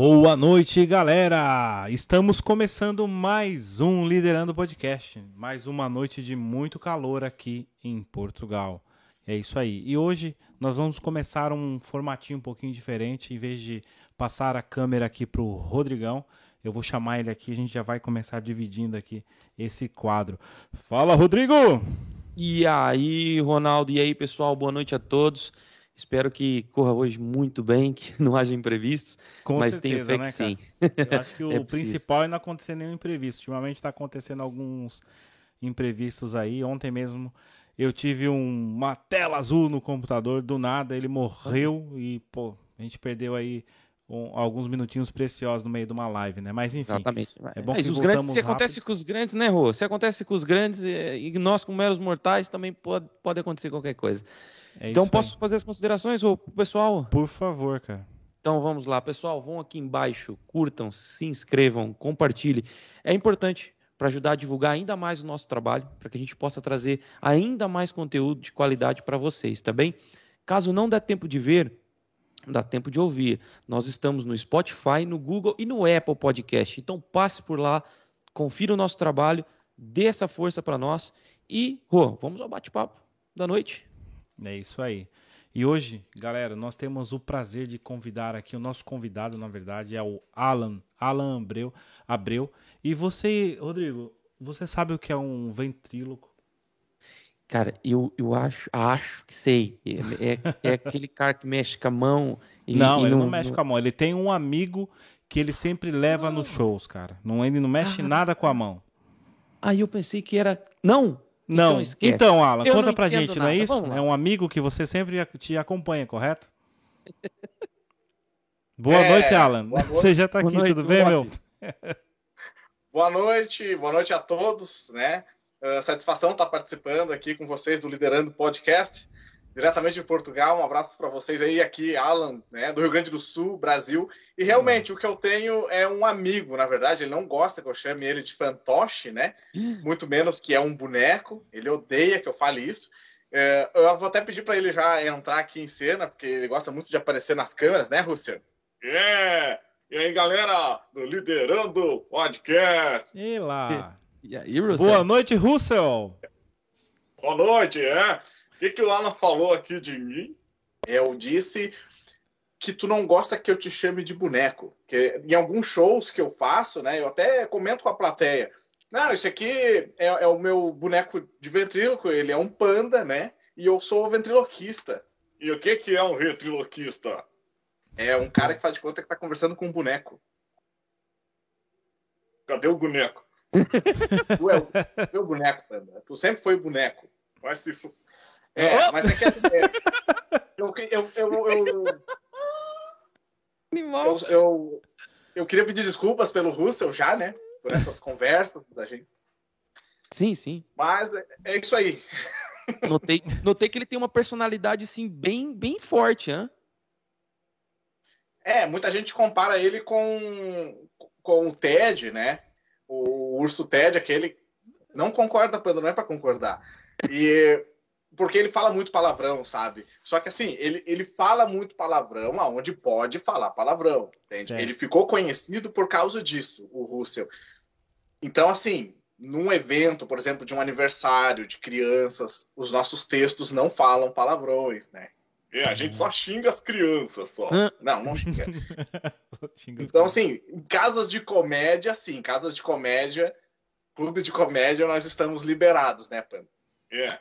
Boa noite, galera! Estamos começando mais um Liderando Podcast. Mais uma noite de muito calor aqui em Portugal. É isso aí. E hoje nós vamos começar um formatinho um pouquinho diferente. Em vez de passar a câmera aqui para o Rodrigão, eu vou chamar ele aqui. A gente já vai começar dividindo aqui esse quadro. Fala, Rodrigo! E aí, Ronaldo? E aí, pessoal? Boa noite a todos. Espero que corra hoje muito bem, que não haja imprevistos. Com mas certeza, tenho fé né, que sim. Eu acho que o É principal é não acontecer nenhum imprevisto. Ultimamente está acontecendo alguns imprevistos aí. Ontem mesmo eu tive um- uma tela azul no computador, do nada ele morreu e, pô, a gente perdeu aí um- alguns minutinhos preciosos no meio de uma live, né? Mas enfim, Exatamente. é bom Mas que os grandes, se acontece com os grandes, né, Rô? Se acontece com os grandes, é, e nós, como meros mortais, também pode, pode acontecer qualquer coisa. é então, posso aí. fazer as considerações, Rô, pro pessoal? Por favor, cara. Então vamos lá, pessoal, vão aqui embaixo, curtam, se inscrevam, compartilhem. É importante para ajudar a divulgar ainda mais o nosso trabalho, para que a gente possa trazer ainda mais conteúdo de qualidade para vocês, tá bem? Caso não dê tempo de ver, dá tempo de ouvir. Nós estamos no Spotify, no Google e no Apple Podcast. Então passe por lá, confira o nosso trabalho, dê essa força para nós e, Rô, vamos ao bate-papo da noite. É isso aí. E hoje, galera, nós temos o prazer de convidar aqui o nosso convidado, na verdade, é o Alan, Alan Abreu, Abreu. E você, Rodrigo, você sabe o que é um ventríloco? Cara, eu, eu acho, acho que sei. É, é- é aquele cara que mexe com a mão e, não, e ele não, mexe com a mão. Ele tem um amigo que ele sempre leva nos shows, cara. Não, ele não mexe Ah. nada com a mão. Aí eu pensei que era. Não! Não. Então esquece. Então, Alan, Eu conta não pra gente, não é nada. isso? É um amigo que você sempre te acompanha, correto? Boa É, noite, Alan. boa noite. Você já tá Boa aqui, noite, tudo bem, boa meu? noite. Boa noite, boa noite a todos, né? Ah, satisfação estar participando aqui com vocês do Liderando Podcast, diretamente de Portugal. Um abraço para vocês aí, aqui, Alan, né, do Rio Grande do Sul, Brasil. E realmente, o que eu tenho é um amigo, na verdade, ele não gosta que eu chame ele de fantoche, né? Muito menos que é um boneco, ele odeia que eu fale isso. É, eu vou até pedir para ele já entrar aqui em cena, porque ele gosta muito de aparecer nas câmeras, né, Rússia? É! E aí, galera do Liderando Podcast? E lá. E aí, Russell? Boa noite, Russell. Boa noite, é. O que, que o Alan falou aqui de mim? Eu disse que tu não gosta que eu te chame de boneco. Que em alguns shows que eu faço, né, eu até comento com a plateia. Não, isso aqui é, é o meu boneco de ventríloco, ele é um panda, né? E eu sou ventriloquista. E o que, que é um ventriloquista? É um cara que faz de conta que tá conversando com um boneco. Cadê o boneco? Tu é o meu boneco, Panda. Tu sempre foi boneco. Vai se fu... É, mas é que é, eu, eu, eu, eu, eu, eu, eu queria pedir desculpas pelo Russell já, né? Por essas conversas da gente. Sim, sim. Mas é, é isso aí. Notei, notei que ele tem uma personalidade, assim, bem, bem forte, hein? É, muita gente compara ele com, com o Ted, né? O, urso Ted, aquele. Não concorda, Panda, não é pra concordar. E. Porque ele fala muito palavrão, sabe? Só que assim, ele, ele fala muito palavrão aonde pode falar palavrão, entende? Certo. Ele ficou conhecido por causa disso, o Russell. Então, assim, num evento, por exemplo, de um aniversário de crianças, os nossos textos não falam palavrões, né? É, a gente só xinga as crianças só. Não, não xinga. Então, assim, em casas de comédia, sim, casas de comédia, clubes de comédia, nós estamos liberados, né, Panda? É.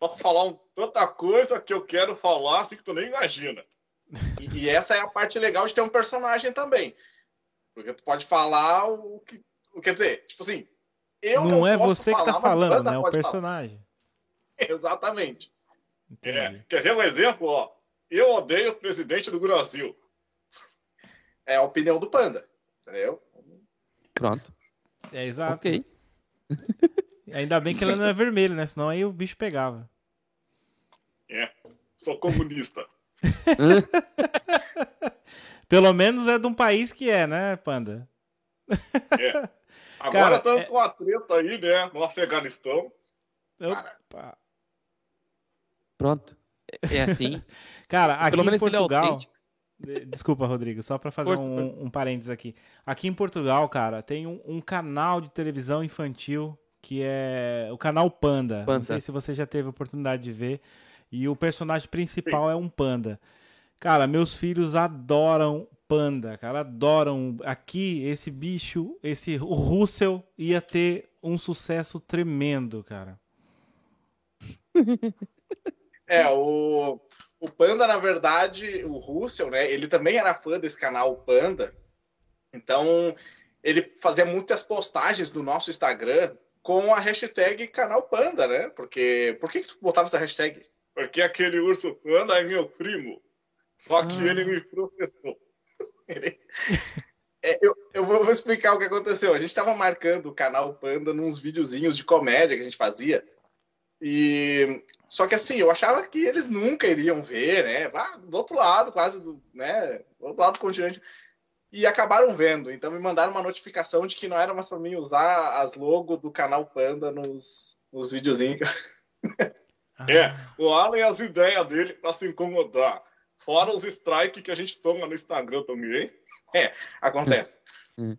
Posso falar um, tanta coisa que eu quero falar, assim, que tu nem imagina. E, e essa é a parte legal de ter um personagem também. Porque tu pode falar o que. o- Quer dizer, tipo assim. Eu não, não, é posso você que tá falando, né? É o pode falar. personagem. Exatamente. Entendi. Quer ver um exemplo? Ó, eu odeio o presidente do Brasil. É a opinião do Panda. Entendeu? Pronto. É, exato. Ok. Ainda bem que ela não é vermelho, né? Senão aí o bicho pegava. É, sou comunista. Pelo menos é de um país que é, né, Panda? É. Agora Cara, estamos é- com a treta aí, né? No Afeganistão. Opa. Pronto. É é assim. Cara, aqui Pelo em menos ele é Portugal. autêntico. Desculpa, Rodrigo, só para fazer Força, um, um parênteses aqui. Aqui em Portugal, cara, tem um, um, canal de televisão infantil que é o canal Panda. Panda. Não sei se você já teve a oportunidade de ver. E o personagem principal Sim. é um panda. Cara, meus filhos adoram panda, cara, adoram. Aqui, esse bicho, esse o Russell ia ter um sucesso tremendo, cara. É, o, o Panda, na verdade, o Russell, né? Ele também era fã desse canal Panda. Então, ele fazia muitas postagens no nosso Instagram com a hashtag canal Panda, né? Porque. Por que, que tu botava essa hashtag? Porque aquele urso panda é meu primo. Só que ah. ele me processou. ele... é, eu, eu vou explicar o que aconteceu. A gente estava marcando o canal Panda nos videozinhos de comédia que a gente fazia. E só que assim, eu achava que eles nunca iriam ver, né? Ah, do outro lado, quase do, né? Do outro lado do continente. E acabaram vendo. Então me mandaram uma notificação de que não era mais para mim usar as logos do canal Panda nos, nos videozinhos. Ah. É, o Alan e as ideias dele para se incomodar. Fora os strikes que a gente toma no Instagram também. É, acontece. Hum.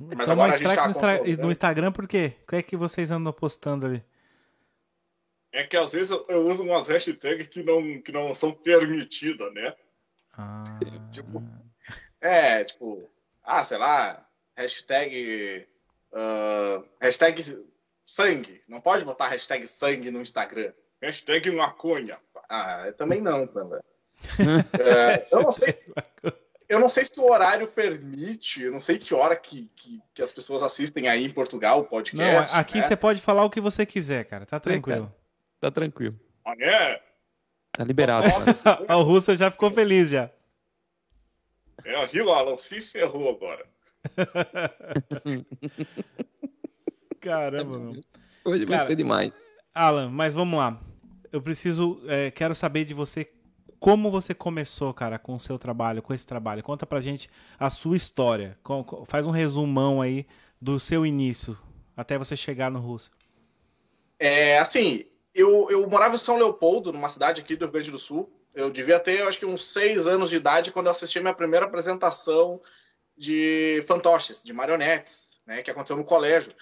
Mas Toma agora a gente tá no, no Instagram por quê? O que é que vocês andam postando ali? É que às vezes eu uso umas hashtags que não, que não são permitidas, né? Ah. tipo, é, tipo, ah, sei lá, hashtag. Uh, hashtag sangue. Não pode botar hashtag sangue no Instagram. Hashtag maconha. Ah, também não, também. é, eu não sei. Eu não sei se o horário permite, eu não sei que hora que, que, que as pessoas assistem aí em Portugal o podcast. Não, aqui né? você pode falar o que você quiser, cara. Tá tranquilo. É, Tá tranquilo. Ah, é? Tá liberado. o Russo já ficou feliz já. É, viu, Alan? Se ferrou agora. Caramba, meu. Hoje Cara, vai ser demais. Alan, mas vamos lá. Eu preciso, é, quero saber de você como você começou, cara, com o seu trabalho, com esse trabalho. Conta pra gente a sua história. Faz um resumão aí do seu início até você chegar no Russo. É, assim, eu, eu morava em São Leopoldo, numa cidade aqui do Rio Grande do Sul. Eu devia ter, eu acho que uns seis anos de idade quando eu assisti a minha primeira apresentação de fantoches, de marionetes, né, que aconteceu no colégio.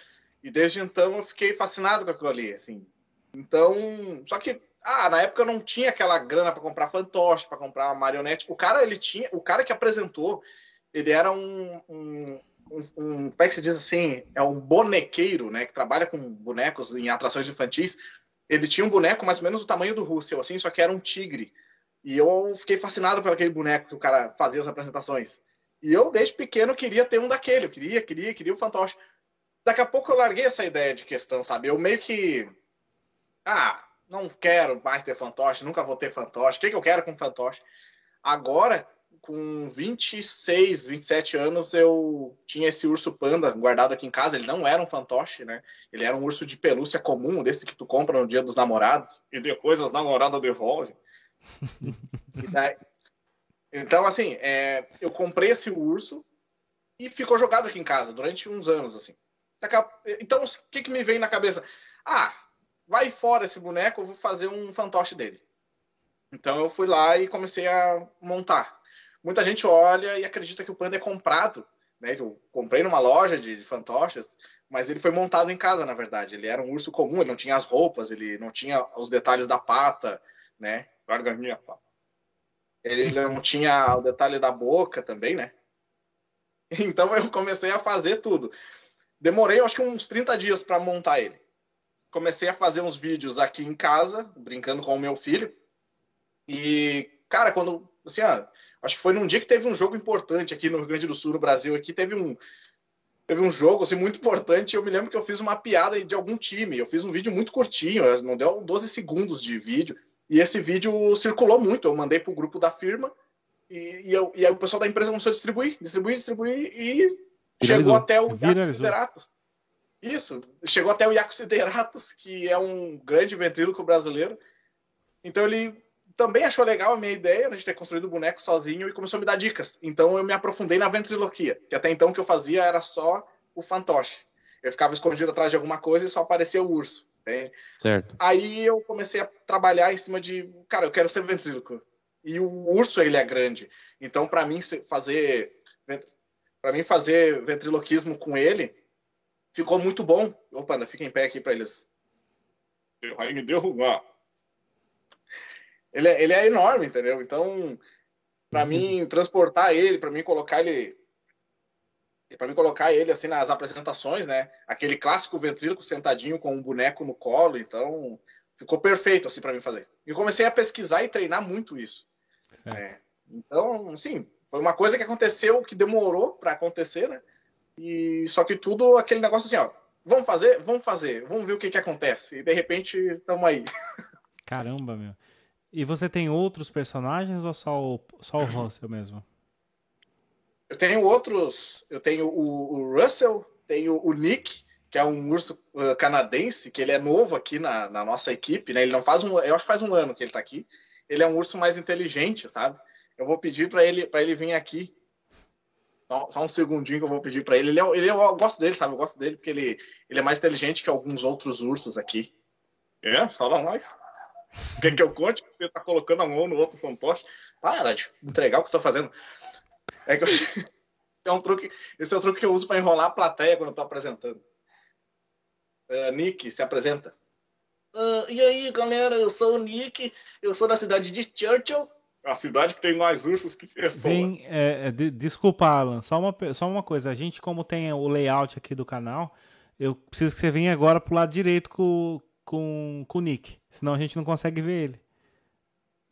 E desde então eu fiquei fascinado com aquilo ali, assim. Então, só que ah, na época eu não tinha aquela grana para comprar fantoche, para comprar marionete. O cara, ele tinha, o cara que apresentou, ele era um, um, um, um como é que se diz assim, é um bonequeiro, né, que trabalha com bonecos em atrações infantis ele tinha um boneco mais ou menos do tamanho do Russell, assim, só que era um tigre. E eu fiquei fascinado por aquele boneco que o cara fazia as apresentações. E eu, desde pequeno, queria ter um daquele. Eu queria, queria, queria o fantoche. Daqui a pouco eu larguei essa ideia de questão, sabe? Eu meio que. Ah, não quero mais ter fantoche, nunca vou ter fantoche. O que, que eu quero com fantoche? Agora, com 26, 27 anos, eu tinha esse urso panda guardado aqui em casa. Ele não era um fantoche, né? Ele era um urso de pelúcia comum, desse que tu compra no dia dos namorados. E depois as namoradas devolvem. daí... Então, assim, é... eu comprei esse urso e ficou jogado aqui em casa durante uns anos, assim. Então, o que, que me vem na cabeça? Ah, vai fora esse boneco, eu vou fazer um fantoche dele. Então eu fui lá e comecei a montar muita gente olha e acredita que o panda é comprado. Né? Eu comprei numa loja de, de fantoches, mas ele foi montado em casa, na verdade. Ele era um urso comum, ele não tinha as roupas, ele não tinha os detalhes da pata, né? Larga a minha pata. Ele não tinha o detalhe da boca também, né? Então eu comecei a fazer tudo. Demorei, acho que uns 30 dias para montar ele. Comecei a fazer uns vídeos aqui em casa, brincando com o meu filho. E, cara, quando. Assim, ó, Acho que foi num dia que teve um jogo importante aqui no Rio Grande do Sul, no Brasil. Aqui teve um, teve um jogo assim, muito importante. Eu me lembro que eu fiz uma piada de algum time. Eu fiz um vídeo muito curtinho, não deu 12 segundos de vídeo. E esse vídeo circulou muito. Eu mandei para o grupo da firma e, e, eu, e, aí o pessoal da empresa começou a distribuir, distribuir, distribuir e chegou até o Iaco Sideratos. Isso, chegou até o Iaco Sideratos, que é um grande ventríloco brasileiro. Então ele também achou legal a minha ideia né, de ter construído o boneco sozinho e começou a me dar dicas. Então eu me aprofundei na ventriloquia, que até então o que eu fazia era só o fantoche. Eu ficava escondido atrás de alguma coisa e só aparecia o urso. Entende? Certo. Aí eu comecei a trabalhar em cima de, cara, eu quero ser ventríloco. e o urso ele é grande. Então, para mim fazer para mim fazer ventriloquismo com ele ficou muito bom. Opa, anda, fica em pé aqui para eles. Vai me derrubar. Ele é, ele é enorme, entendeu? Então, para uhum. mim transportar ele, para mim colocar ele para mim colocar ele assim nas apresentações, né? Aquele clássico ventríloco sentadinho com um boneco no colo, então ficou perfeito assim para mim fazer. E comecei a pesquisar e treinar muito isso. É. Então, sim, foi uma coisa que aconteceu que demorou para acontecer, né? E só que tudo aquele negócio assim, ó, vamos fazer, vamos fazer, vamos ver o que que acontece. E de repente estamos aí. Caramba, meu. E você tem outros personagens ou só o, só o Russell mesmo? Eu tenho outros. Eu tenho o, o Russell, tenho o Nick, que é um urso uh, canadense, que ele é novo aqui na, na, nossa equipe, né? Ele não faz um. Eu acho que faz um ano que ele está aqui. Ele é um urso mais inteligente, sabe? Eu vou pedir para ele, para ele vir aqui. Só, só, um segundinho que eu vou pedir para ele. Ele, é, ele é, eu gosto dele, sabe? Eu gosto dele porque ele, ele é mais inteligente que alguns outros ursos aqui. É? Fala mais. Quer que eu conte? Você tá colocando a mão no outro fantoche? Para de entregar o que eu tô fazendo. É que eu... esse, é um truque, esse é o truque que eu uso para enrolar a plateia quando eu tô apresentando. Uh, Nick, se apresenta. Uh, e aí, galera, eu sou o Nick, eu sou da cidade de Churchill. A cidade que tem mais ursos que pessoas. Bem, é, é, de, desculpa, Alan, só uma, só uma coisa. A gente, como tem o layout aqui do canal, eu preciso que você venha agora pro lado direito com, com, com o Nick. Senão a gente não consegue ver ele.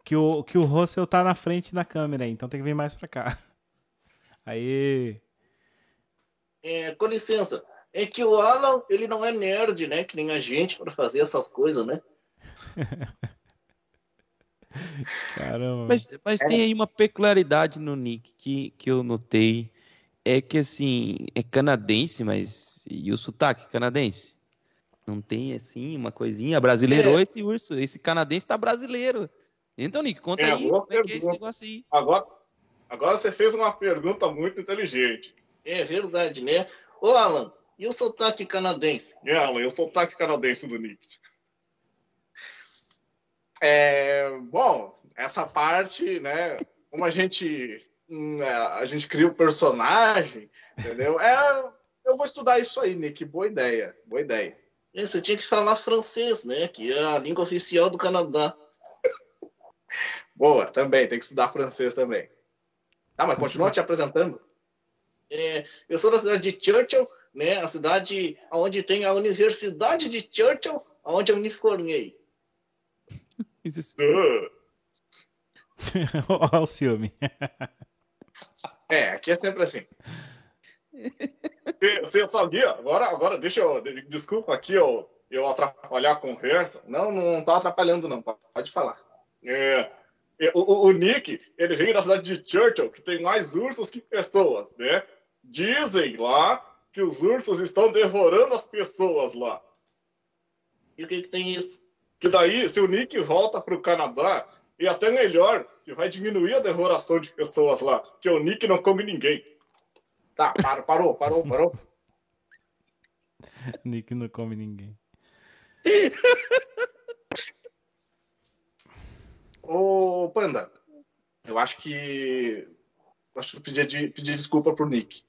Que o, que o Russell tá na frente da câmera aí, então tem que vir mais pra cá. Aí. É, com licença. É que o Alan, ele não é nerd, né? Que nem a gente para fazer essas coisas, né? Caramba. Mas, mas tem aí uma peculiaridade no Nick que, que eu notei. É que assim, é canadense, mas. E o sotaque canadense? Não tem assim uma coisinha. Brasileirou é. esse urso. Esse canadense tá brasileiro. Então, Nick, conta é, aí como é que é esse negócio aí. Agora, agora você fez uma pergunta muito inteligente. É verdade, né? Ô, Alan, e o sotaque canadense? É, Alan, e o sotaque canadense do Nick? É, bom, essa parte, né? Como a gente hum, é, a gente cria o personagem, entendeu? É, eu vou estudar isso aí, Nick. Boa ideia, boa ideia. É, você tinha que falar francês, né? Que é a língua oficial do Canadá. Boa, também, tem que estudar francês também. Tá, mas continua te apresentando. É, eu sou da cidade de Churchill, né? A cidade onde tem a Universidade de Churchill, onde eu me formei. Olha o ciúme. É, aqui é sempre assim. Você sabia? Agora, agora deixa eu. Desculpa aqui eu, eu atrapalhar a conversa. Não, não tô atrapalhando, não. Pode falar. É, é, o, o, Nick, ele veio da cidade de Churchill, que tem mais ursos que pessoas, né? Dizem lá que os ursos estão devorando as pessoas lá. E o que, que tem isso? Que daí, se o Nick volta para o Canadá, e até melhor, que vai diminuir a devoração de pessoas lá, que o Nick não come ninguém. Tá, parou, parou, parou, parou. Nick não come ninguém. Ô, Panda, eu acho que. Eu acho que eu pedi, de, pedi desculpa pro Nick.